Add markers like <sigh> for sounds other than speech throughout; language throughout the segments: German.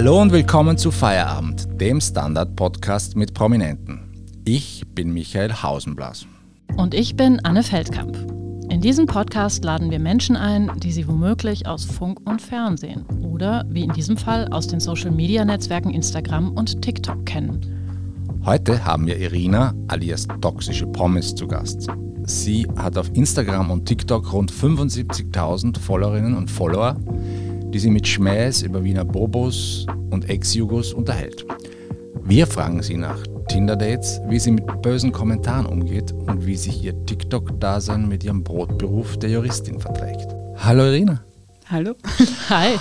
Hallo und willkommen zu Feierabend, dem Standard-Podcast mit Prominenten. Ich bin Michael Hausenblas. Und ich bin Anne Feldkamp. In diesem Podcast laden wir Menschen ein, die sie womöglich aus Funk und Fernsehen oder, wie in diesem Fall, aus den Social-Media-Netzwerken Instagram und TikTok kennen. Heute haben wir Irina alias Toxische Pommes zu Gast. Sie hat auf Instagram und TikTok rund 75.000 Followerinnen und Follower, die sie mit Schmähs über Wiener Bobos und Ex-Jugos unterhält. Wir fragen sie nach Tinder-Dates, wie sie mit bösen Kommentaren umgeht und wie sich ihr TikTok-Dasein mit ihrem Brotberuf der Juristin verträgt. Hallo Irina. Hallo. <laughs> Hi.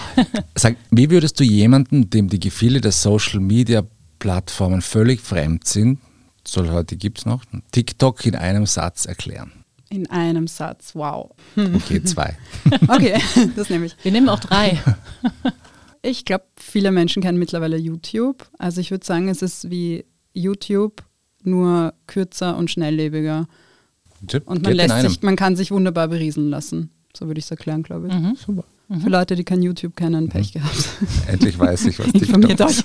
Sag, wie würdest du jemanden, dem die Gefühle der Social-Media-Plattformen völlig fremd sind, so heute gibt es noch, TikTok in einem Satz erklären? In einem Satz, wow. Okay, zwei. <laughs> Okay, das nehme ich. Wir nehmen auch drei. <laughs> Ich glaube, viele Menschen kennen mittlerweile YouTube. Also ich würde sagen, es ist wie YouTube, nur kürzer und schnelllebiger. Tipp, Und man, lässt sich, man kann sich wunderbar berieseln lassen. So würde ich es erklären, glaube ich. Mhm. Super. Für Leute, die kein YouTube kennen, Pech gehabt. <laughs> Endlich weiß ich, was TikTok ist.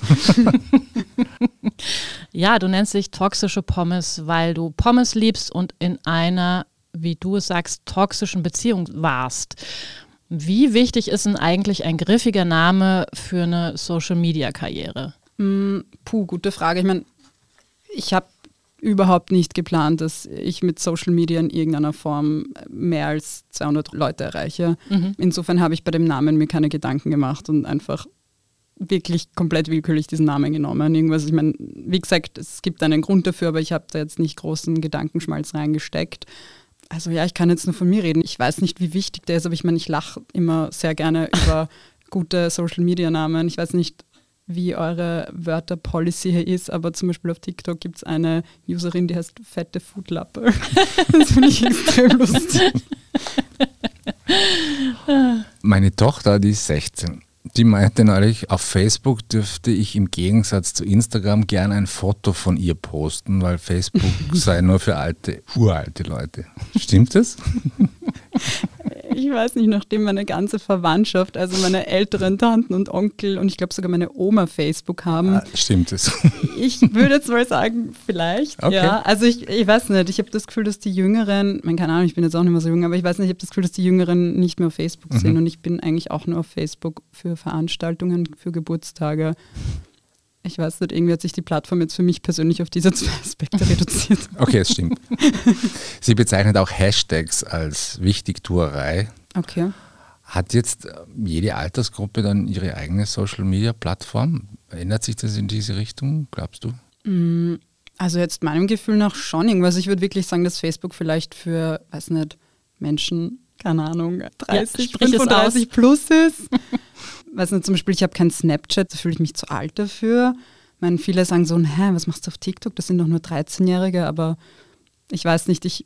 Ja, du nennst dich toxische Pommes, weil du Pommes liebst und in einer, wie du es sagst, toxischen Beziehung warst. Wie wichtig ist denn eigentlich ein griffiger Name für eine Social-Media-Karriere? Mm, Puh, gute Frage. Ich meine, ich habe überhaupt nicht geplant, dass ich mit Social Media in irgendeiner Form mehr als 200 Leute erreiche. Insofern habe ich bei dem Namen mir keine Gedanken gemacht und einfach wirklich komplett willkürlich diesen Namen genommen. Irgendwas, ich meine, wie gesagt, es gibt einen Grund dafür, aber ich habe da jetzt nicht großen Gedankenschmalz reingesteckt. Also ja, ich kann jetzt nur von mir reden. Ich weiß nicht, wie wichtig der ist, aber ich meine, ich lache immer sehr gerne <laughs> über gute Social-Media-Namen. Ich weiß nicht, wie eure Wörter-Policy hier ist, aber zum Beispiel auf TikTok gibt es eine Userin, die heißt fette Foodlappe. <laughs> das finde ich extrem lustig. Meine Tochter, die ist 16, die meinte neulich, auf Facebook dürfte ich im Gegensatz zu Instagram gern ein Foto von ihr posten, weil Facebook <laughs> sei nur für alte, uralte Leute. Stimmt das? <laughs> Ich weiß nicht, nachdem meine ganze Verwandtschaft, also meine älteren Tanten und Onkel und ich glaube sogar meine Oma Facebook haben, Ah, Stimmt es. Ich würde jetzt mal sagen, vielleicht. Okay. Ja, also ich, ich weiß nicht. Ich habe das Gefühl, dass die Jüngeren, man keine Ahnung, ich bin jetzt auch nicht mehr so jung, aber ich weiß nicht, ich habe das Gefühl, dass die Jüngeren nicht mehr auf Facebook Mhm. sind und ich bin eigentlich auch nur auf Facebook für Veranstaltungen, für Geburtstage. Ich weiß nicht, irgendwie hat sich die Plattform jetzt für mich persönlich auf diese zwei Aspekte <laughs> reduziert. Okay, es stimmt. Sie bezeichnet auch Hashtags als Wichtigtuerei. Okay. Hat jetzt äh, jede Altersgruppe dann ihre eigene Social-Media-Plattform? Ändert sich das in diese Richtung, glaubst du? Mm, Also jetzt meinem Gefühl nach schon irgendwas. Ich würde wirklich sagen, dass Facebook vielleicht für, weiß nicht, Menschen, keine Ahnung, 30, sprich es 35 plus ist. <laughs> weiß nicht, zum Beispiel, ich habe kein Snapchat, da fühle ich mich zu alt dafür. Ich meine, viele sagen so, hä, was machst du auf TikTok? Das sind doch nur 13-Jährige, aber ich weiß nicht, ich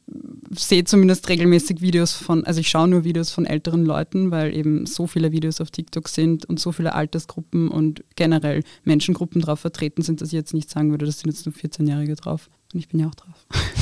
sehe zumindest regelmäßig Videos von, also ich schaue nur Videos von älteren Leuten, weil eben so viele Videos auf TikTok sind und so viele Altersgruppen und generell Menschengruppen drauf vertreten sind, dass ich jetzt nicht sagen würde, das sind jetzt nur 14-Jährige drauf. Und ich bin ja auch drauf. <laughs>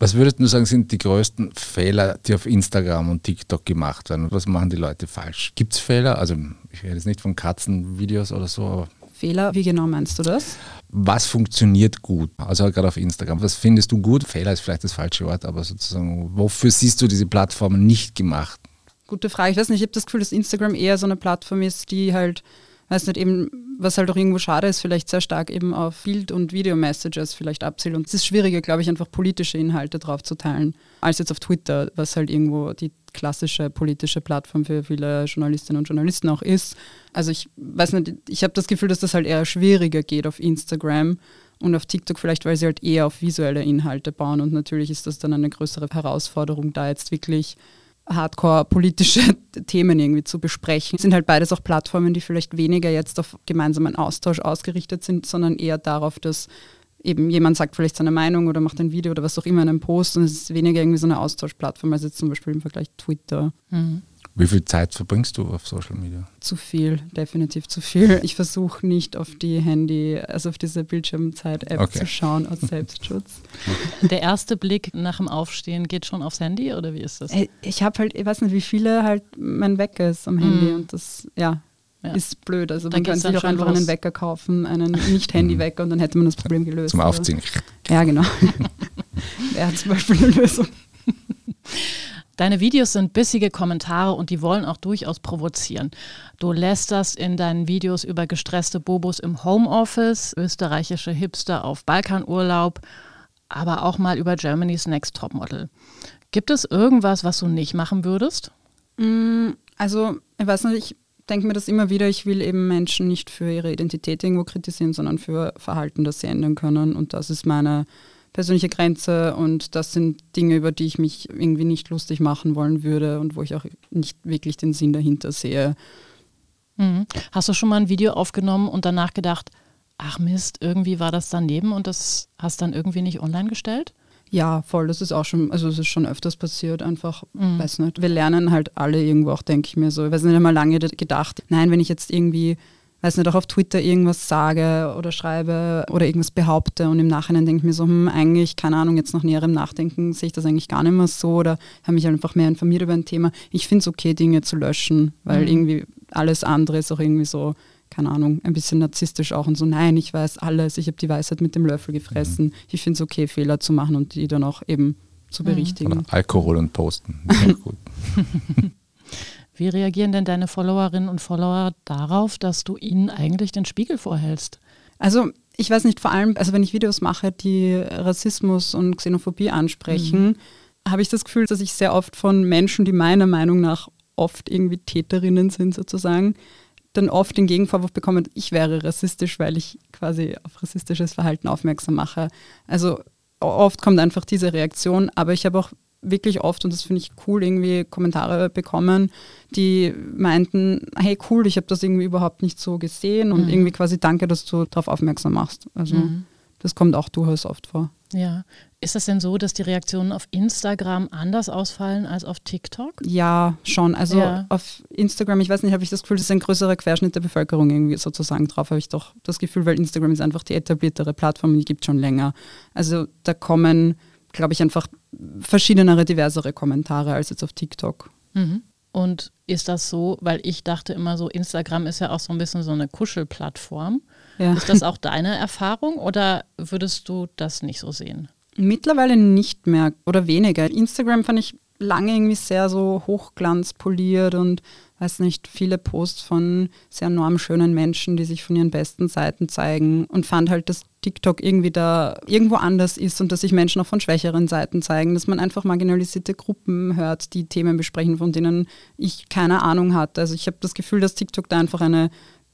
Was würdest du sagen, sind die größten Fehler, die auf Instagram und TikTok gemacht werden? Was machen die Leute falsch? Gibt es Fehler? Also ich rede jetzt nicht von Katzenvideos oder so, aber Fehler, wie genau meinst du das? was funktioniert gut? Also gerade auf Instagram. Was findest du gut? Fehler ist vielleicht das falsche Wort, aber sozusagen, wofür siehst du diese Plattformen nicht gemacht? Gute Frage. Ich weiß nicht, ich habe das Gefühl, dass Instagram eher so eine Plattform ist, die halt, weiß nicht, eben, was halt auch irgendwo schade ist, vielleicht sehr stark eben auf Bild- und Video-Messages vielleicht abzielt. Und es ist schwieriger, glaube ich, einfach politische Inhalte drauf zu teilen, als jetzt auf Twitter, was halt irgendwo die klassische politische Plattform für viele Journalistinnen und Journalisten auch ist. Also ich weiß nicht, ich habe das Gefühl, dass das halt eher schwieriger geht auf Instagram und auf TikTok vielleicht, weil sie halt eher auf visuelle Inhalte bauen und natürlich ist das dann eine größere Herausforderung, da jetzt wirklich hardcore politische <laughs> Themen irgendwie zu besprechen. Es sind halt beides auch Plattformen, die vielleicht weniger jetzt auf gemeinsamen Austausch ausgerichtet sind, sondern eher darauf, dass eben jemand sagt vielleicht seine Meinung oder macht ein Video oder was auch immer in einem Post und es ist weniger irgendwie so eine Austauschplattform als jetzt zum Beispiel im Vergleich Twitter. Wie viel Zeit verbringst du auf Social Media? Zu viel, definitiv zu viel. Ich versuche nicht auf die Handy, also auf diese Bildschirmzeit-App Okay. zu schauen aus Selbstschutz. <laughs> Der erste Blick nach dem Aufstehen geht schon aufs Handy oder wie ist das? Ey, Ich habe halt, ich weiß nicht, wie viele halt mein Wecker ist am Handy Mhm. und das, ja, ja. ist blöd. Also Da man kann dann sich auch einfach los. einen Wecker kaufen, einen <laughs> Nicht-Handy-Wecker und dann hätte man das Problem gelöst. Zum Aufziehen. Ja, genau. <laughs> Wäre zum Beispiel eine Lösung. Deine Videos sind bissige Kommentare und die wollen auch durchaus provozieren. Du lästerst in deinen Videos über gestresste Bobos im Homeoffice, österreichische Hipster auf Balkanurlaub, aber auch mal über Germany's Next Topmodel. Gibt es irgendwas, was du nicht machen würdest? Mm, Also, ich weiß nicht, ich denke mir das immer wieder, ich will eben Menschen nicht für ihre Identität irgendwo kritisieren, sondern für Verhalten, das sie ändern können. Und das ist meine persönliche Grenze und das sind Dinge, über die ich mich irgendwie nicht lustig machen wollen würde und wo ich auch nicht wirklich den Sinn dahinter sehe. Mhm. Hast du schon mal ein Video aufgenommen und danach gedacht, ach Mist, irgendwie war das daneben und das hast dann irgendwie nicht online gestellt? Ja, voll, das ist auch schon, also es ist schon öfters passiert, einfach, weiß nicht. Wir lernen halt alle irgendwo auch, denke ich mir so. Ich weiß nicht einmal lange gedacht, nein, wenn ich jetzt irgendwie, weiß nicht, auch auf Twitter irgendwas sage oder schreibe oder irgendwas behaupte und im Nachhinein denke ich mir so, hm, eigentlich, keine Ahnung, jetzt nach näherem Nachdenken sehe ich das eigentlich gar nicht mehr so oder habe mich einfach mehr informiert über ein Thema. Ich finde es okay, Dinge zu löschen, weil Mhm. irgendwie alles andere ist auch irgendwie so, keine Ahnung, ein bisschen narzisstisch auch und so, nein, ich weiß alles, ich habe die Weisheit mit dem Löffel gefressen. Ich finde es okay, Fehler zu machen und die dann auch eben zu berichtigen. Oder Alkohol und Posten. Ist auch <laughs> gut. <laughs> Wie reagieren denn deine Followerinnen und Follower darauf, dass du ihnen eigentlich den Spiegel vorhältst? Also ich weiß nicht, vor allem, also wenn ich Videos mache, die Rassismus und Xenophobie ansprechen, habe ich das Gefühl, dass ich sehr oft von Menschen, die meiner Meinung nach oft irgendwie Täterinnen sind sozusagen, dann oft den Gegenvorwurf bekomme, ich wäre rassistisch, weil ich quasi auf rassistisches Verhalten aufmerksam mache. Also oft kommt einfach diese Reaktion, aber ich habe auch wirklich oft, und das finde ich cool, irgendwie Kommentare bekommen, die meinten, hey cool, ich habe das irgendwie überhaupt nicht so gesehen und Mhm. irgendwie quasi danke, dass du darauf aufmerksam machst. Also Mhm. das kommt auch durchaus oft vor. Ja. Ist es denn so, dass die Reaktionen auf Instagram anders ausfallen als auf TikTok? Ja, schon. Also Ja. auf Instagram, ich weiß nicht, habe ich das Gefühl, das ist ein größerer Querschnitt der Bevölkerung irgendwie sozusagen drauf, habe ich doch das Gefühl, weil Instagram ist einfach die etabliertere Plattform, die gibt schon länger. Also da kommen, glaube ich, einfach verschiedenere, diversere Kommentare als jetzt auf TikTok. Mhm. Und ist das so, weil ich dachte immer so, Instagram ist ja auch so ein bisschen so eine Kuschelplattform. Ja. Ist das auch deine Erfahrung oder würdest du das nicht so sehen? Mittlerweile nicht mehr oder weniger. Instagram fand ich lange irgendwie sehr so hochglanzpoliert und weiß nicht, viele Posts von sehr normschönen Menschen, die sich von ihren besten Seiten zeigen und fand halt, dass TikTok irgendwie da irgendwo anders ist und dass sich Menschen auch von schwächeren Seiten zeigen, dass man einfach marginalisierte Gruppen hört, die Themen besprechen, von denen ich keine Ahnung hatte. Also ich habe das Gefühl, dass TikTok da einfach eine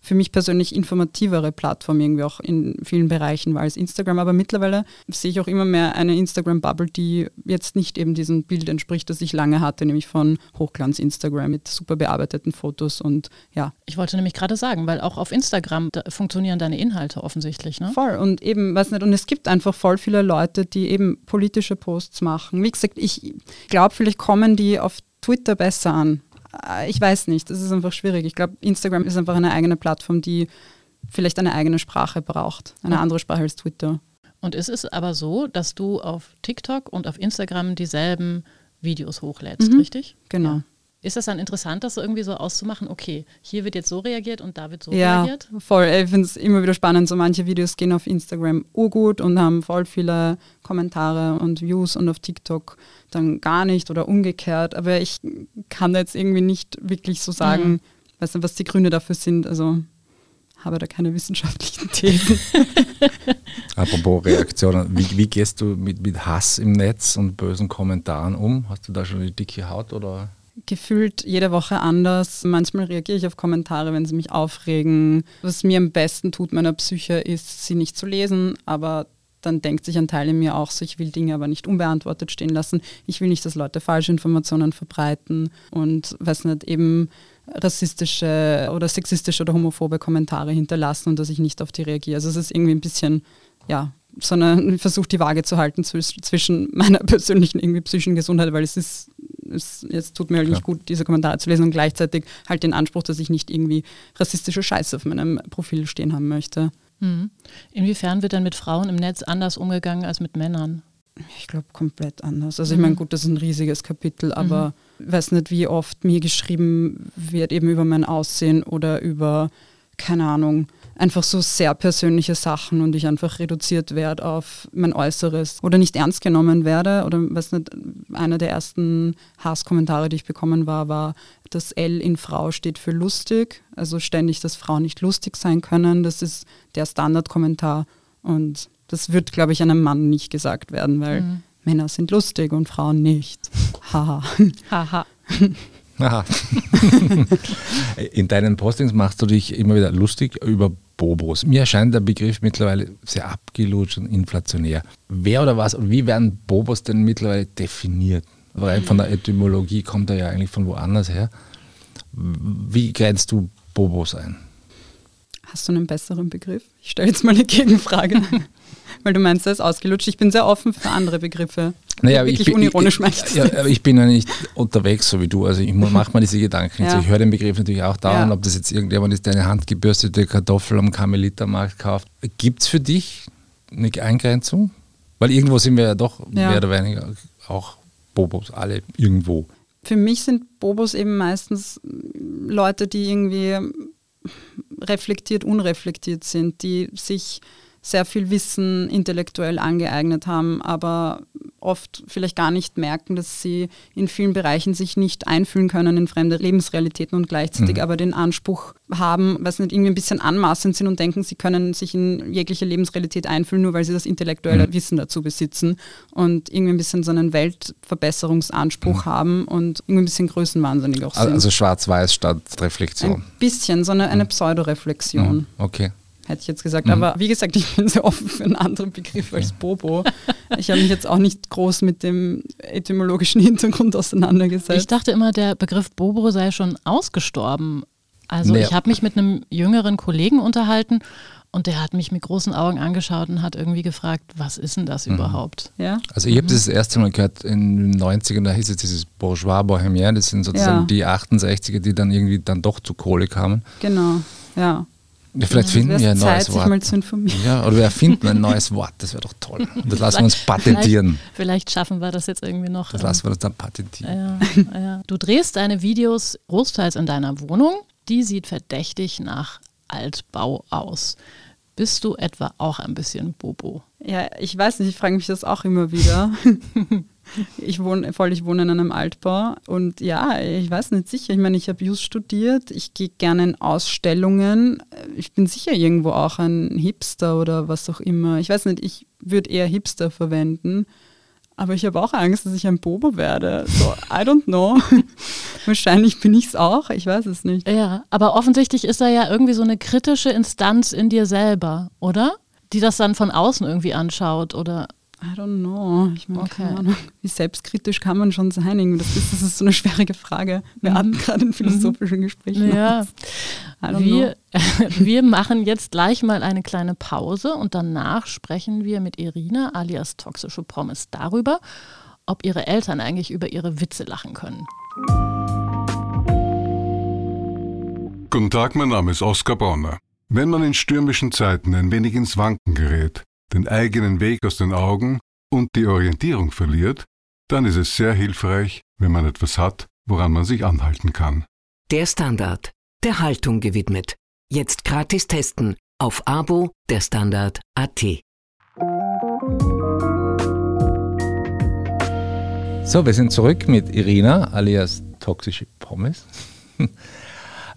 für mich persönlich informativere Plattform irgendwie auch in vielen Bereichen war als Instagram. Aber mittlerweile sehe ich auch immer mehr eine Instagram-Bubble, die jetzt nicht eben diesem Bild entspricht, das ich lange hatte, nämlich von Hochglanz-Instagram mit super bearbeiteten Fotos und ja, Ich wollte nämlich gerade sagen, weil auch auf Instagram funktionieren deine Inhalte offensichtlich, ne? voll. Und eben, weiß nicht, und es gibt einfach voll viele Leute, die eben politische Posts machen. Wie gesagt, ich glaube, vielleicht kommen die auf Twitter besser an. Äh, Ich weiß nicht, das ist einfach schwierig. Ich glaube, Instagram ist einfach eine eigene Plattform, die vielleicht eine eigene Sprache braucht. Eine andere Sprache als Twitter. Und es ist aber so, dass du auf TikTok und auf Instagram dieselben Videos hochlädst, Mhm. richtig? Genau. Ja. Ist das dann interessant, das so irgendwie so auszumachen? Okay, hier wird jetzt so reagiert und da wird so Ja, reagiert? voll. Ich finde es immer wieder spannend. So manche Videos gehen auf Instagram urgut und haben voll viele Kommentare und Views und auf TikTok dann gar nicht oder umgekehrt. Aber ich kann da jetzt irgendwie nicht wirklich so sagen, Mhm. weiß nicht, was die Gründe dafür sind. Also habe da keine wissenschaftlichen <laughs> Thesen. Apropos Reaktionen, wie, wie gehst du mit, mit Hass im Netz und bösen Kommentaren um? Hast du da schon die dicke Haut oder? Gefühlt jede Woche anders. Manchmal reagiere ich auf Kommentare, wenn sie mich aufregen. Was mir am besten tut meiner Psyche ist, sie nicht zu lesen, aber dann denkt sich ein Teil in mir auch so, ich will Dinge aber nicht unbeantwortet stehen lassen. Ich will nicht, dass Leute falsche Informationen verbreiten und weiß nicht, eben rassistische oder sexistische oder homophobe Kommentare hinterlassen und dass ich nicht auf die reagiere. Also es ist irgendwie ein bisschen, ja, sondern ich versuche die Waage zu halten zwisch- zwischen meiner <laughs> persönlichen irgendwie psychischen Gesundheit, weil es ist, es jetzt tut mir halt nicht gut, diese Kommentare zu lesen und gleichzeitig halt den Anspruch, dass ich nicht irgendwie rassistische Scheiße auf meinem Profil stehen haben möchte. Mhm. Inwiefern wird dann mit Frauen im Netz anders umgegangen als mit Männern? Ich glaube komplett anders. Also ich Mhm. meine, gut, das ist ein riesiges Kapitel, aber weiß nicht, wie oft mir geschrieben wird, eben über mein Aussehen oder über, keine Ahnung, einfach so sehr persönliche Sachen und ich einfach reduziert werde auf mein Äußeres oder nicht ernst genommen werde. Oder weiß nicht, einer der ersten Hasskommentare, die ich bekommen war, war, das L in Frau steht für lustig. Also ständig, dass Frauen nicht lustig sein können. Das ist der Standardkommentar. Und das wird, glaube ich, einem Mann nicht gesagt werden, weil mhm. Männer sind lustig und Frauen nicht. Haha. Haha. <laughs> Aha. <laughs> In deinen Postings machst du dich immer wieder lustig über Bobos. Mir erscheint der Begriff mittlerweile sehr abgelutscht und inflationär. Wer oder was und wie werden Bobos denn mittlerweile definiert? Weil von der Etymologie kommt er ja eigentlich von woanders her. Wie grenzt du Bobos ein? Hast du einen besseren Begriff? Ich stelle jetzt mal eine Gegenfrage. <laughs> Weil du meinst, er ist ausgelutscht. Ich bin sehr offen für andere Begriffe. Naja, ich wirklich bin, unironisch ich, ja, aber ich bin ja nicht unterwegs, so wie du. Also ich mache mir diese Gedanken. Ja. Also ich höre den Begriff natürlich auch dauernd, ja. ob das jetzt irgendjemand ist, der eine handgebürstete Kartoffel am Karmelitermarkt kauft. Gibt es für dich eine Eingrenzung? Weil irgendwo sind wir ja doch ja. mehr oder weniger auch Bobos, alle irgendwo. Für mich sind Bobos eben meistens Leute, die irgendwie reflektiert, unreflektiert sind, die sich sehr viel Wissen intellektuell angeeignet haben, aber oft vielleicht gar nicht merken, dass sie in vielen Bereichen sich nicht einfühlen können in fremde Lebensrealitäten und gleichzeitig mhm. aber den Anspruch haben, weiß nicht, irgendwie ein bisschen anmaßend sind und denken, sie können sich in jegliche Lebensrealität einfühlen, nur weil sie das intellektuelle mhm. Wissen dazu besitzen und irgendwie ein bisschen so einen Weltverbesserungsanspruch mhm. haben und irgendwie ein bisschen größenwahnsinnig auch sind. Also schwarz-weiß statt Reflexion. Ein bisschen, so eine, eine mhm. Pseudoreflexion. Mhm. Okay hätte ich jetzt gesagt. Mhm. Aber wie gesagt, ich bin sehr offen für einen anderen Begriff als Bobo. Ich habe mich jetzt auch nicht groß mit dem etymologischen Hintergrund auseinandergesetzt. Ich dachte immer, der Begriff Bobo sei schon ausgestorben. Also nee. ich habe mich mit einem jüngeren Kollegen unterhalten und der hat mich mit großen Augen angeschaut und hat irgendwie gefragt, was ist denn das mhm. überhaupt? Ja? Also ich habe mhm. das, das erste Mal gehört in den 90ern, da hieß es dieses Bourgeois Bohemien, das sind sozusagen ja. die 68er, die dann irgendwie dann doch zu Kohle kamen. Genau, ja. Ja, vielleicht finden wir ein neues Zeit, Wort. mal zu informieren. Ja, oder wir erfinden ein neues Wort, das wäre doch toll. Und das lassen wir uns <laughs> patentieren. Vielleicht, vielleicht, schaffen wir das jetzt irgendwie noch. Das lassen wir uns dann patentieren. Ja, ja. Du drehst deine Videos großteils in deiner Wohnung. Die sieht verdächtig nach Altbau aus. Bist du etwa auch ein bisschen Bobo? Ja, ich weiß nicht, ich frage mich das auch immer wieder. <laughs> Ich wohne, voll, ich wohne in einem Altbau und ja, ich weiß nicht sicher. Ich meine, ich habe Jus studiert, ich gehe gerne in Ausstellungen. Ich bin sicher irgendwo auch ein Hipster oder was auch immer. Ich weiß nicht, ich würde eher Hipster verwenden. Aber ich habe auch Angst, dass ich ein Bobo werde. So, I don't know. <laughs> Wahrscheinlich bin ich es auch, ich weiß es nicht. Ja, aber offensichtlich ist da ja irgendwie so eine kritische Instanz in dir selber, oder? Die das dann von außen irgendwie anschaut oder I don't know. Ich meine, okay. keine Ahnung. Wie selbstkritisch kann man schon sein? Das ist, das ist so eine schwierige Frage. Wir hatten mhm. gerade ein philosophisches Gespräch. Ja. Wir, <laughs> wir machen jetzt gleich mal eine kleine Pause und danach sprechen wir mit Irina alias Toxische Promise darüber, ob ihre Eltern eigentlich über ihre Witze lachen können. Guten Tag, mein Name ist Oskar Bronner. Wenn man in stürmischen Zeiten ein wenig ins Wanken gerät, den eigenen Weg aus den Augen und die Orientierung verliert, dann ist es sehr hilfreich, wenn man etwas hat, woran man sich anhalten kann. Der Standard, der Haltung gewidmet. Jetzt gratis testen auf Abo der Standard AT. So, wir sind zurück mit Irina alias Toxische Pommes. <laughs>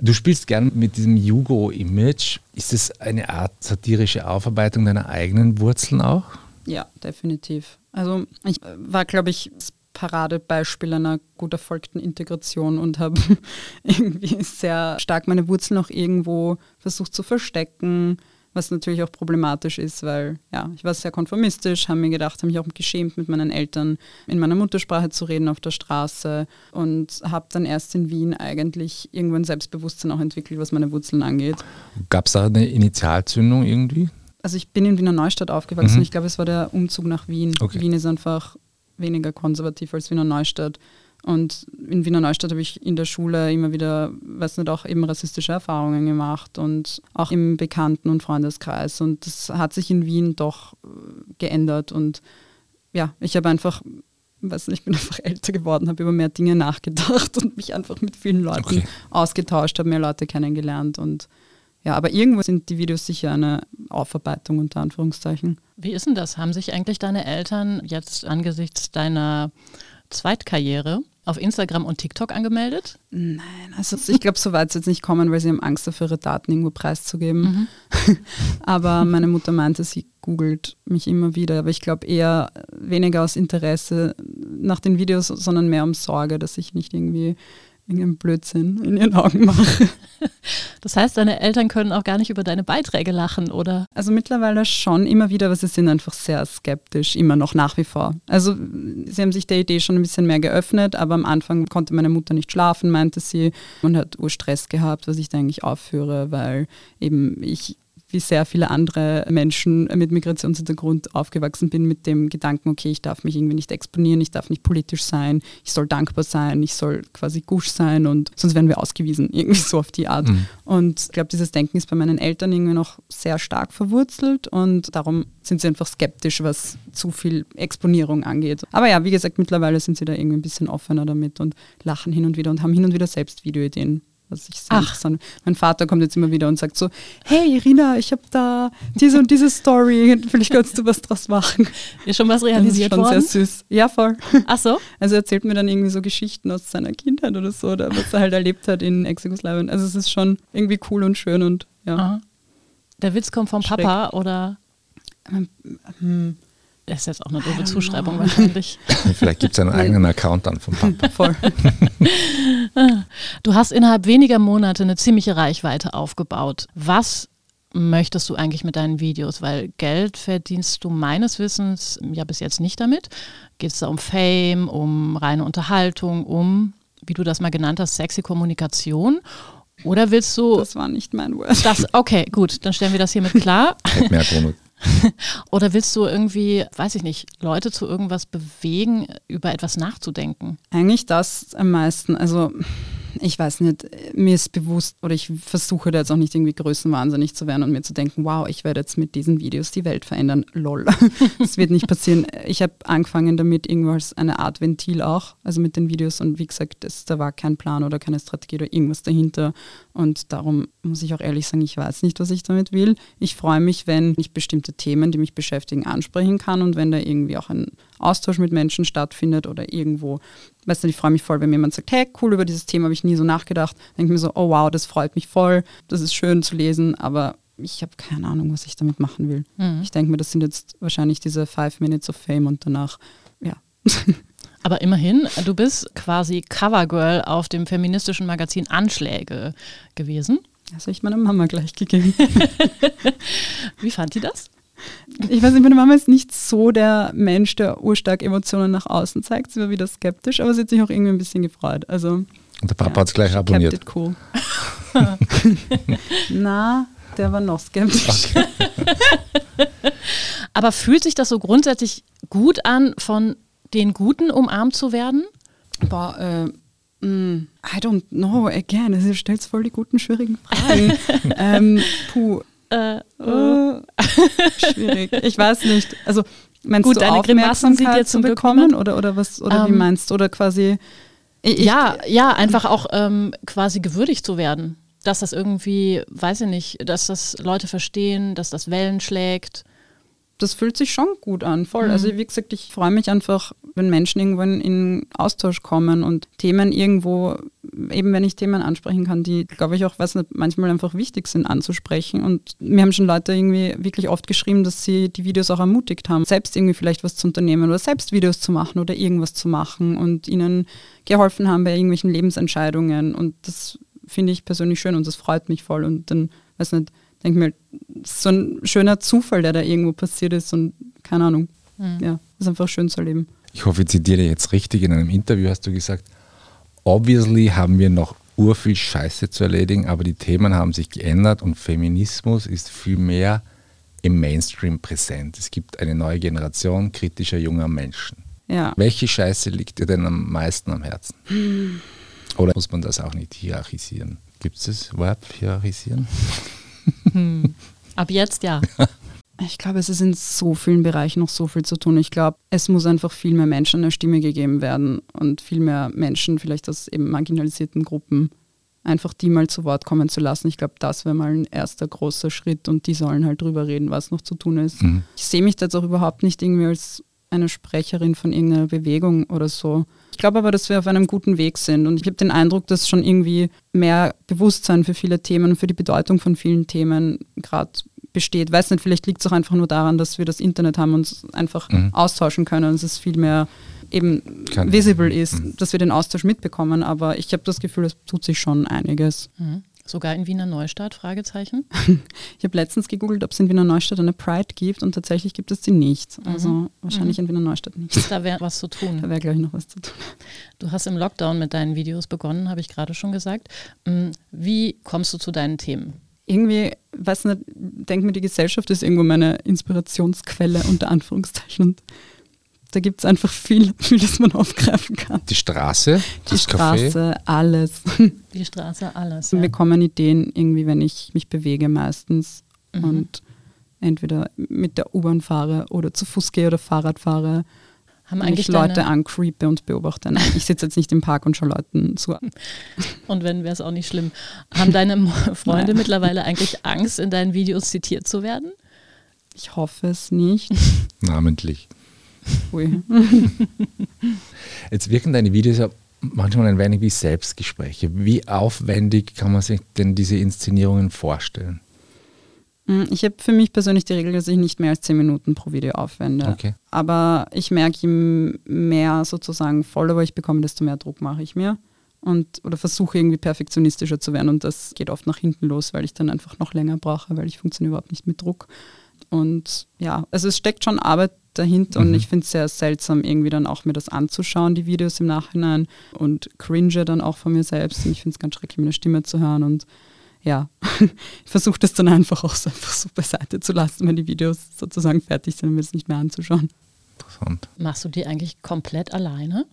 Du spielst gern mit diesem Jugo-Image. Ist es eine Art satirische Aufarbeitung deiner eigenen Wurzeln auch? Ja, definitiv. Also ich war, glaube ich, das Paradebeispiel einer gut erfolgten Integration und habe <laughs> irgendwie sehr stark meine Wurzeln auch irgendwo versucht zu verstecken was natürlich auch problematisch ist, weil ja, ich war sehr konformistisch, habe mir gedacht, habe mich auch geschämt, mit meinen Eltern in meiner Muttersprache zu reden auf der Straße und habe dann erst in Wien eigentlich irgendwann Selbstbewusstsein auch entwickelt, was meine Wurzeln angeht. Gab es da eine Initialzündung irgendwie? Also ich bin in Wiener Neustadt aufgewachsen. Mhm. Ich glaube, es war der Umzug nach Wien. Okay. Wien ist einfach weniger konservativ als Wiener Neustadt. Und in Wiener Neustadt habe ich in der Schule immer wieder, weiß nicht, auch eben rassistische Erfahrungen gemacht und auch im Bekannten- und Freundeskreis. Und das hat sich in Wien doch äh, geändert. Und ja, ich habe einfach weiß nicht, ich bin <laughs> einfach älter geworden, habe über mehr Dinge nachgedacht und mich einfach mit vielen Leuten Okay. ausgetauscht, habe mehr Leute kennengelernt und ja, aber irgendwo sind die Videos sicher eine Aufarbeitung unter Anführungszeichen. Wie ist denn das? Haben sich eigentlich deine Eltern jetzt angesichts deiner Zweitkarriere auf Instagram und TikTok angemeldet? Nein, also ich glaube, so weit es nicht kommen, weil sie haben Angst dafür, ihre Daten irgendwo preiszugeben. <laughs> aber meine Mutter meinte, sie googelt mich immer wieder, aber ich glaube eher weniger aus Interesse nach den Videos, sondern mehr um Sorge, dass ich nicht irgendwie irgendeinen Blödsinn in ihren Augen mache. <laughs> Das heißt, deine Eltern können auch gar nicht über deine Beiträge lachen, oder? Also mittlerweile schon immer wieder, aber sie sind einfach sehr skeptisch, immer noch nach wie vor. Also sie haben sich der Idee schon ein bisschen mehr geöffnet, aber am Anfang konnte meine Mutter nicht schlafen, meinte sie, und hat Urstress gehabt, was ich da eigentlich aufführe, weil eben ich wie sehr viele andere Menschen mit Migrationshintergrund aufgewachsen bin mit dem Gedanken, okay, ich darf mich irgendwie nicht exponieren, ich darf nicht politisch sein, ich soll dankbar sein, ich soll quasi gusch sein und sonst werden wir ausgewiesen, <laughs> irgendwie so auf die Art. Und ich glaube, dieses Denken ist bei meinen Eltern irgendwie noch sehr stark verwurzelt und darum sind sie einfach skeptisch, was zu viel Exponierung angeht. Aber ja, wie gesagt, mittlerweile sind sie da irgendwie ein bisschen offener damit und lachen hin und wieder und haben hin und wieder selbst Videoideen. Was ich sehr Ach. interessant. Mein Vater kommt jetzt immer wieder und sagt so: Hey Irina, ich habe da diese und diese Story, vielleicht kannst du was draus machen. Ist schon was Das ist realisiert schon worden? sehr süß. Ja, voll. Ach so? Also er erzählt mir dann irgendwie so Geschichten aus seiner Kindheit oder so, oder was er halt erlebt hat in Ex-Jugoslawien. Also es ist schon irgendwie cool und schön und ja. Aha. Der Witz kommt vom Schreck. Papa oder Hm, das ist jetzt auch eine doofe Zuschreibung wahrscheinlich. Vielleicht gibt es einen <laughs> eigenen Account dann vom Papa. voll. <laughs> Du hast innerhalb weniger Monate eine ziemliche Reichweite aufgebaut. Was möchtest du eigentlich mit deinen Videos? Weil Geld verdienst du meines Wissens ja bis jetzt nicht damit. Geht es da um Fame, um reine Unterhaltung, um, wie du das mal genannt hast, sexy Kommunikation? Oder willst du Das war nicht mein Word. das, okay, gut, dann stellen wir das hiermit klar. Hätte mehr Grund. <laughs> Oder willst du irgendwie, weiß ich nicht, Leute zu irgendwas bewegen, über etwas nachzudenken? Eigentlich das am meisten. Also ich weiß nicht, mir ist bewusst oder ich versuche da jetzt auch nicht irgendwie größenwahnsinnig zu werden und mir zu denken, wow, ich werde jetzt mit diesen Videos die Welt verändern. Lol. <laughs> Das wird nicht passieren. Ich habe angefangen damit irgendwo als eine Art Ventil auch, also mit den Videos und wie gesagt, es, da war kein Plan oder keine Strategie oder irgendwas dahinter und darum muss ich auch ehrlich sagen, ich weiß nicht, was ich damit will. Ich freue mich, wenn ich bestimmte Themen, die mich beschäftigen, ansprechen kann und wenn da irgendwie auch ein Austausch mit Menschen stattfindet oder irgendwo, weißt du, ich freue mich voll, wenn mir jemand sagt, hey, cool, über dieses Thema habe ich nie so nachgedacht. Denke mir so, oh wow, das freut mich voll, das ist schön zu lesen, aber ich habe keine Ahnung, was ich damit machen will. Ich denke mir, das sind jetzt wahrscheinlich diese Five Minutes of Fame und danach, ja. <laughs> Aber immerhin, du bist quasi Covergirl auf dem feministischen Magazin Anschläge gewesen. Das habe ich meiner Mama gleich gegeben. <laughs> Wie fand die das? Ich weiß nicht, meine Mama ist nicht so der Mensch, der urstark Emotionen nach außen zeigt. Sie war wieder skeptisch, aber sie hat sich auch irgendwie ein bisschen gefreut. Also Und der Papa Ja, hat es gleich kept abonniert. it cool. <laughs> Na, der war noch skeptisch. <laughs> Aber fühlt sich das so grundsätzlich gut an, von den Guten umarmt zu werden? Boah, äh, mm, I don't know, again, also du stellst voll die guten, schwierigen Fragen. <laughs> ähm, puh, Äh, äh, schwierig. Ich weiß nicht. Also meinst Gut, du deine Grimassen sieht Aufmerksamkeit jetzt zu bekommen oder, oder was oder wie Ähm, meinst du? Oder quasi ich- ja, ja, einfach auch ähm, quasi gewürdigt zu werden. Dass das irgendwie, weiß ich nicht, dass das Leute verstehen, dass das Wellen schlägt. Das fühlt sich schon gut an, voll. Also wie gesagt, ich freue mich einfach, wenn Menschen irgendwo in, in Austausch kommen und Themen irgendwo, eben wenn ich Themen ansprechen kann, die, glaube ich, auch, weiß nicht, manchmal einfach wichtig sind anzusprechen. Und mir haben schon Leute irgendwie wirklich oft geschrieben, dass sie die Videos auch ermutigt haben, selbst irgendwie vielleicht was zu unternehmen oder selbst Videos zu machen oder irgendwas zu machen und ihnen geholfen haben bei irgendwelchen Lebensentscheidungen. Und das finde ich persönlich schön und das freut mich voll. Und dann, weiß nicht, denke mir, so ein schöner Zufall, der da irgendwo passiert ist und keine Ahnung. Ja, ist einfach schön zu erleben. Ich hoffe, ich zitiere jetzt richtig. In einem Interview hast du gesagt, obviously haben wir noch urviel Scheiße zu erledigen, aber die Themen haben sich geändert und Feminismus ist viel mehr im Mainstream präsent. Es gibt eine neue Generation kritischer junger Menschen. Ja. Welche Scheiße liegt dir denn am meisten am Herzen? <sighs> Oder muss man das auch nicht hierarchisieren? Gibt es das Verb hierarchisieren? Ab jetzt ja. <laughs> Ich glaube, es ist in so vielen Bereichen noch so viel zu tun. Ich glaube, es muss einfach viel mehr Menschen eine Stimme gegeben werden und viel mehr Menschen, vielleicht aus eben marginalisierten Gruppen, einfach die mal zu Wort kommen zu lassen. Ich glaube, das wäre mal ein erster großer Schritt und die sollen halt drüber reden, was noch zu tun ist. Mhm. Ich sehe mich da jetzt auch überhaupt nicht irgendwie als eine Sprecherin von irgendeiner Bewegung oder so. Ich glaube aber, dass wir auf einem guten Weg sind und ich habe den Eindruck, dass schon irgendwie mehr Bewusstsein für viele Themen und für die Bedeutung von vielen Themen gerade besteht. Weiß nicht, vielleicht liegt es auch einfach nur daran, dass wir das Internet haben und uns einfach Mhm. austauschen können und es viel mehr eben Kann- visible ist, Mhm. dass wir den Austausch mitbekommen. Aber ich habe das Gefühl, es tut sich schon einiges. Mhm. Sogar in Wiener Neustadt? Fragezeichen. <laughs> Ich habe letztens gegoogelt, ob es in Wiener Neustadt eine Pride gibt und tatsächlich gibt es sie nicht. Also wahrscheinlich in Wiener Neustadt nicht. Da wäre was zu tun. Da wäre, glaube ich, noch was zu tun. Du hast im Lockdown mit deinen Videos begonnen, habe ich gerade schon gesagt. Mm, Wie kommst du zu deinen Themen? Irgendwie, weiß nicht, denke mir, die Gesellschaft ist irgendwo meine Inspirationsquelle unter Anführungszeichen. Und da gibt es einfach viel, <laughs> viel, das man aufgreifen kann. Die Straße, Die das Café. Straße, alles. <laughs> Die Straße, alles. Wir Ja. bekommen Ideen irgendwie, wenn ich mich bewege meistens. Mhm. Und entweder mit der U-Bahn fahre oder zu Fuß gehe oder Fahrrad fahre. Haben eigentlich Leute ancreepe und beobachte. Nein, ich sitze jetzt nicht im Park und schaue Leuten zu. <laughs> und wenn wäre es auch nicht schlimm, haben deine Freunde Nein. mittlerweile eigentlich Angst, in deinen Videos zitiert zu werden? Ich hoffe es nicht. Namentlich. Ui. Jetzt wirken deine Videos ja manchmal ein wenig wie Selbstgespräche. Wie aufwendig kann man sich denn diese Inszenierungen vorstellen? Mm, Ich habe für mich persönlich die Regel, dass ich nicht mehr als zehn Minuten pro Video aufwende. Okay. Aber ich merke, je mehr sozusagen Follower ich bekomme, desto mehr Druck mache ich mir. Und, oder versuche irgendwie perfektionistischer zu werden. Und das geht oft nach hinten los, weil ich dann einfach noch länger brauche, weil ich funktioniere überhaupt nicht mit Druck. Und ja, also es steckt schon Arbeit dahinter und Mhm. ich finde es sehr seltsam, irgendwie dann auch mir das anzuschauen, die Videos im Nachhinein und cringe dann auch von mir selbst. Und ich finde es ganz schrecklich, meine Stimme zu hören. Und ja, <laughs> ich versuche das dann einfach auch so, einfach so beiseite zu lassen, wenn die Videos sozusagen fertig sind, um mir das nicht mehr anzuschauen. Interessant. Machst du die eigentlich komplett alleine?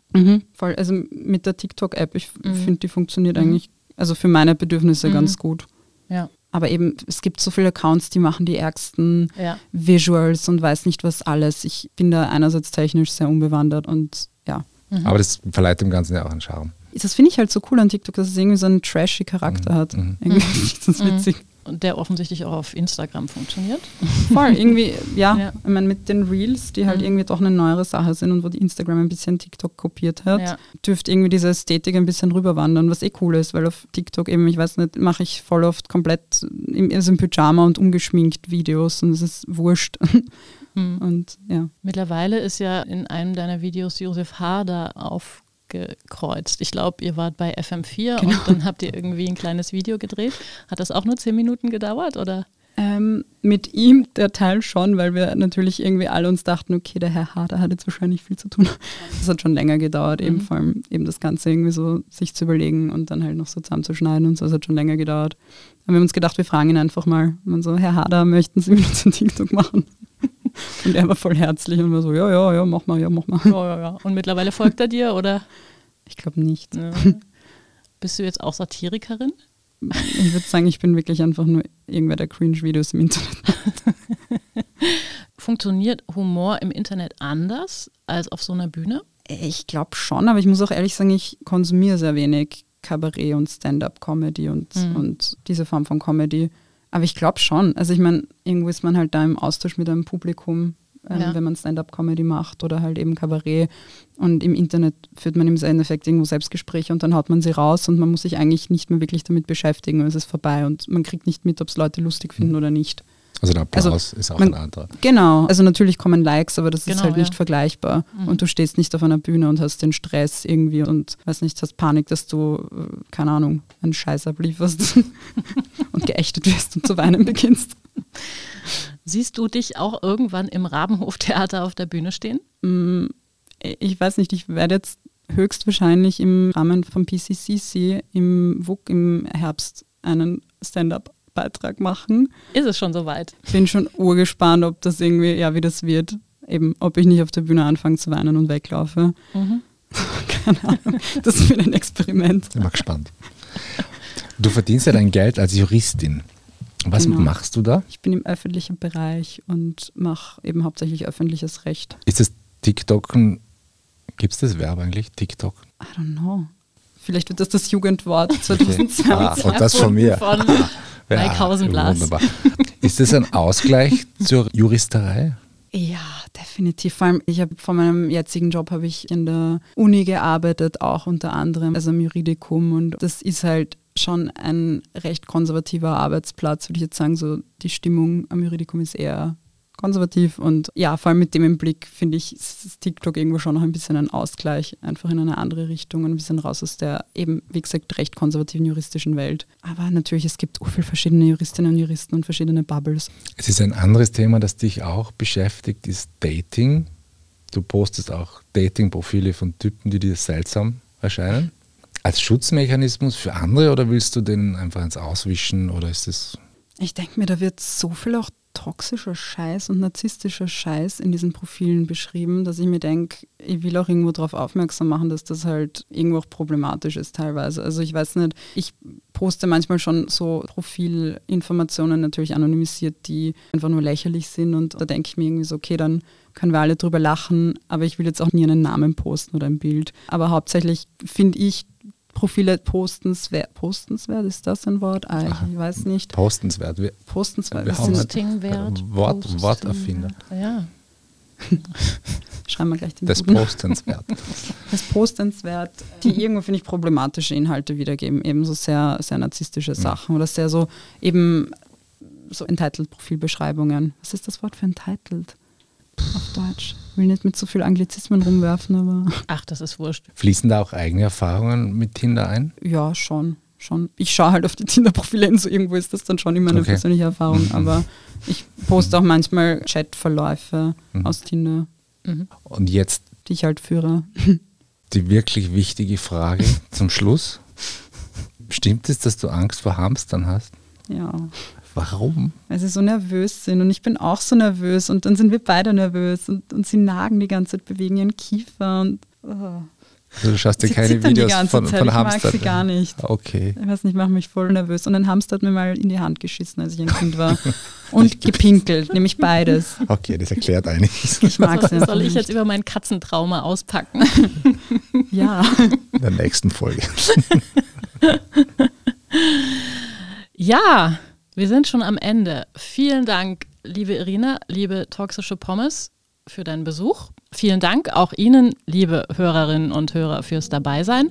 Voll, also mit der TikTok-App, ich Mhm. finde, die funktioniert Mhm. eigentlich, also für meine Bedürfnisse Mhm. ganz gut. Ja, Aber eben, es gibt so viele Accounts, die machen die ärgsten ja. Visuals und weiß nicht was alles. Ich bin da einerseits technisch sehr unbewandert und ja. Mhm. Aber das verleiht dem Ganzen ja auch einen Charme. Das finde ich halt so cool an TikTok, dass es irgendwie so einen trashy Charakter Mhm. hat. Mhm. Irgendwie finde ich <laughs> das Mhm. witzig. Der offensichtlich auch auf Instagram funktioniert. <laughs> Voll, irgendwie, ja, Ja. ich meine, mit den Reels, die halt Mhm. irgendwie doch eine neuere Sache sind und wo die Instagram ein bisschen TikTok kopiert hat, Ja. dürfte irgendwie diese Ästhetik ein bisschen rüberwandern, was eh cool ist, weil auf TikTok eben, ich weiß nicht, mache ich voll oft komplett im, also im Pyjama und ungeschminkt Videos und es ist wurscht. Mhm. <laughs> Und ja. Mittlerweile ist ja in einem deiner Videos Josef Harder aufgekreuzt. Ich glaube, ihr wart bei FM4 Genau. und dann habt ihr irgendwie ein kleines Video gedreht. Hat das auch nur zehn Minuten gedauert oder? Ähm, mit ihm der Teil schon, weil wir natürlich irgendwie alle uns dachten, okay, der Herr Harder hat jetzt wahrscheinlich viel zu tun. <laughs> Das hat schon länger gedauert, eben Mhm. vor allem eben das Ganze irgendwie so sich zu überlegen und dann halt noch so zusammenzuschneiden und so, das hat schon länger gedauert. Wir haben uns gedacht, wir fragen ihn einfach mal. Und dann so, Herr Harder, möchten Sie mit uns ein TikTok machen? Und er war voll herzlich und war so, ja, ja, ja, mach mal, ja, mach mal. Ja, ja, ja. Und mittlerweile folgt er dir oder? Ich glaube nicht. Ja. Bist du jetzt auch Satirikerin? Ich würde sagen, ich bin wirklich einfach nur irgendwer, der Cringe-Videos im Internet <laughs> Funktioniert Humor im Internet anders als auf so einer Bühne? Ich glaube schon, aber ich muss auch ehrlich sagen, ich konsumiere sehr wenig Kabarett und Stand-up-Comedy und, Mhm. und diese Form von Comedy. Aber ich glaube schon. Also ich meine, irgendwo ist man halt da im Austausch mit einem Publikum, ähm, Ja. wenn man Stand-up-Comedy macht oder halt eben Kabarett. Und im Internet führt man im Endeffekt irgendwo Selbstgespräche und dann haut man sie raus und man muss sich eigentlich nicht mehr wirklich damit beschäftigen und es ist vorbei und man kriegt nicht mit, ob es Leute lustig finden Mhm. oder nicht. Also der Applaus Also, ist auch man- ein anderer. Genau, also natürlich kommen Likes, aber das ist Genau, halt nicht ja. vergleichbar. Mhm. Und du stehst nicht auf einer Bühne und hast den Stress irgendwie und weiß nicht, hast Panik, dass du, äh, keine Ahnung, einen Scheiß ablieferst <laughs> und geächtet wirst und zu weinen beginnst. Siehst du dich auch irgendwann im Rabenhoftheater auf der Bühne stehen? Mm, Ich weiß nicht, ich werde jetzt höchstwahrscheinlich im Rahmen vom PCCC im WUK im Herbst einen Stand-up-Beitrag machen. Ist es schon soweit? Bin schon urgespannt, ob das irgendwie, ja, wie das wird. Eben, ob ich nicht auf der Bühne anfange zu weinen und weglaufe. Mhm. <laughs> Keine Ahnung. Das wird ein Experiment. Ich bin mal gespannt. Du verdienst ja dein Geld als Juristin. Was Genau. machst du da? Ich bin im öffentlichen Bereich und mache eben hauptsächlich öffentliches Recht. Ist das TikTok? Gibt es das Verb eigentlich? TikTok? I don't know. Vielleicht wird das das Jugendwort 2020. Ah, und das von mir. <laughs> Von Mike Hausenblas. Wunderbar. Ist das ein Ausgleich zur Juristerei? Ja, definitiv. Vor allem, ich habe vor meinem jetzigen Job habe ich in der Uni gearbeitet, auch unter anderem, also im Juridikum. Und das ist halt schon ein recht konservativer Arbeitsplatz, würde ich jetzt sagen. So die Stimmung am Juridikum ist eher konservativ und ja, vor allem mit dem im Blick finde ich, ist TikTok irgendwo schon noch ein bisschen ein Ausgleich, einfach in eine andere Richtung und ein bisschen raus aus der eben, wie gesagt, recht konservativen juristischen Welt. Aber natürlich, es gibt so viele verschiedene Juristinnen und Juristen und verschiedene Bubbles. Es ist ein anderes Thema, das dich auch beschäftigt, ist Dating. Du postest auch Dating-Profile von Typen, die dir seltsam erscheinen. Als Schutzmechanismus für andere oder willst du denen einfach ins Auswischen oder ist das Ich denke mir, da wird so viel auch toxischer Scheiß und narzisstischer Scheiß in diesen Profilen beschrieben, dass ich mir denke, ich will auch irgendwo darauf aufmerksam machen, dass das halt irgendwo auch problematisch ist teilweise. Also ich weiß nicht, ich poste manchmal schon so Profilinformationen natürlich anonymisiert, die einfach nur lächerlich sind und da denke ich mir irgendwie so, okay, dann können wir alle drüber lachen, aber ich will jetzt auch nie einen Namen posten oder ein Bild. Aber hauptsächlich finde ich Profile postenswert. Postenswert, ist das ein Wort? Ah, ich, ich weiß nicht. postenswert? Wir- Postenswert. Wir das haben halt- Postingwert. Wort- Posting- Worterfinder. Ja. <laughs> Schreiben wir gleich den Das guten. Postenswert. <laughs> das Postenswert, die irgendwo, finde ich, problematische Inhalte wiedergeben. Eben so sehr, sehr narzisstische Sachen oder sehr so eben so Entitled-Profilbeschreibungen. Was ist das Wort für Entitled auf Deutsch? Ich will nicht mit so viel Anglizismen rumwerfen, aber Ach, das ist wurscht. Fließen da auch eigene Erfahrungen mit Tinder ein? ja, schon. schon. Ich schaue halt auf die Tinder-Profile hin, so irgendwo ist das dann schon immer eine Okay. persönliche Erfahrung. Mhm. Aber ich poste auch manchmal Chatverläufe Mhm. aus Tinder, Mhm. Und jetzt die ich halt führe. <laughs> die wirklich wichtige Frage zum Schluss. Stimmt es, dass du Angst vor Hamstern hast? Ja. Warum? weil sie so nervös sind und ich bin auch so nervös und dann sind wir beide nervös und, und sie nagen die ganze Zeit, bewegen ihren Kiefer und oh. Also du schaust dir sie keine Videos die ganze von, Zeit. von ich mag sie gar nicht. Okay. Ich weiß nicht, macht mich voll nervös. Und ein Hamster hat mir mal in die Hand geschissen, als ich ein Kind war. <laughs> Und gepinkelt, nämlich beides. Okay, das erklärt einiges. Ich mag sie Soll, ich jetzt über mein Katzentrauma auspacken? <laughs> Ja. In der nächsten Folge. <laughs> Ja, wir sind schon am Ende. Vielen Dank, liebe Irina, liebe toxische Pommes, für deinen Besuch. Vielen Dank auch Ihnen, liebe Hörerinnen und Hörer, fürs Dabeisein.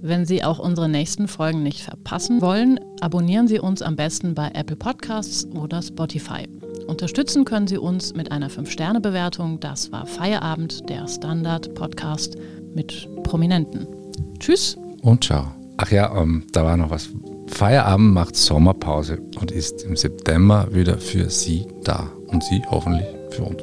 Wenn Sie auch unsere nächsten Folgen nicht verpassen wollen, abonnieren Sie uns am besten bei Apple Podcasts oder Spotify. Unterstützen können Sie uns mit einer 5-Sterne-Bewertung. Das war Feierabend, der Standard-Podcast mit Prominenten. Tschüss. Und ciao. Ach ja, ähm, da war noch was. Feierabend macht Sommerpause und ist im September wieder für Sie da. Und Sie hoffentlich für uns.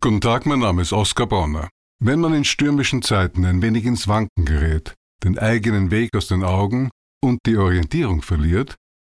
Guten Tag, mein Name ist Oskar Bonner. Wenn man in stürmischen Zeiten ein wenig ins Wanken gerät, den eigenen Weg aus den Augen und die Orientierung verliert,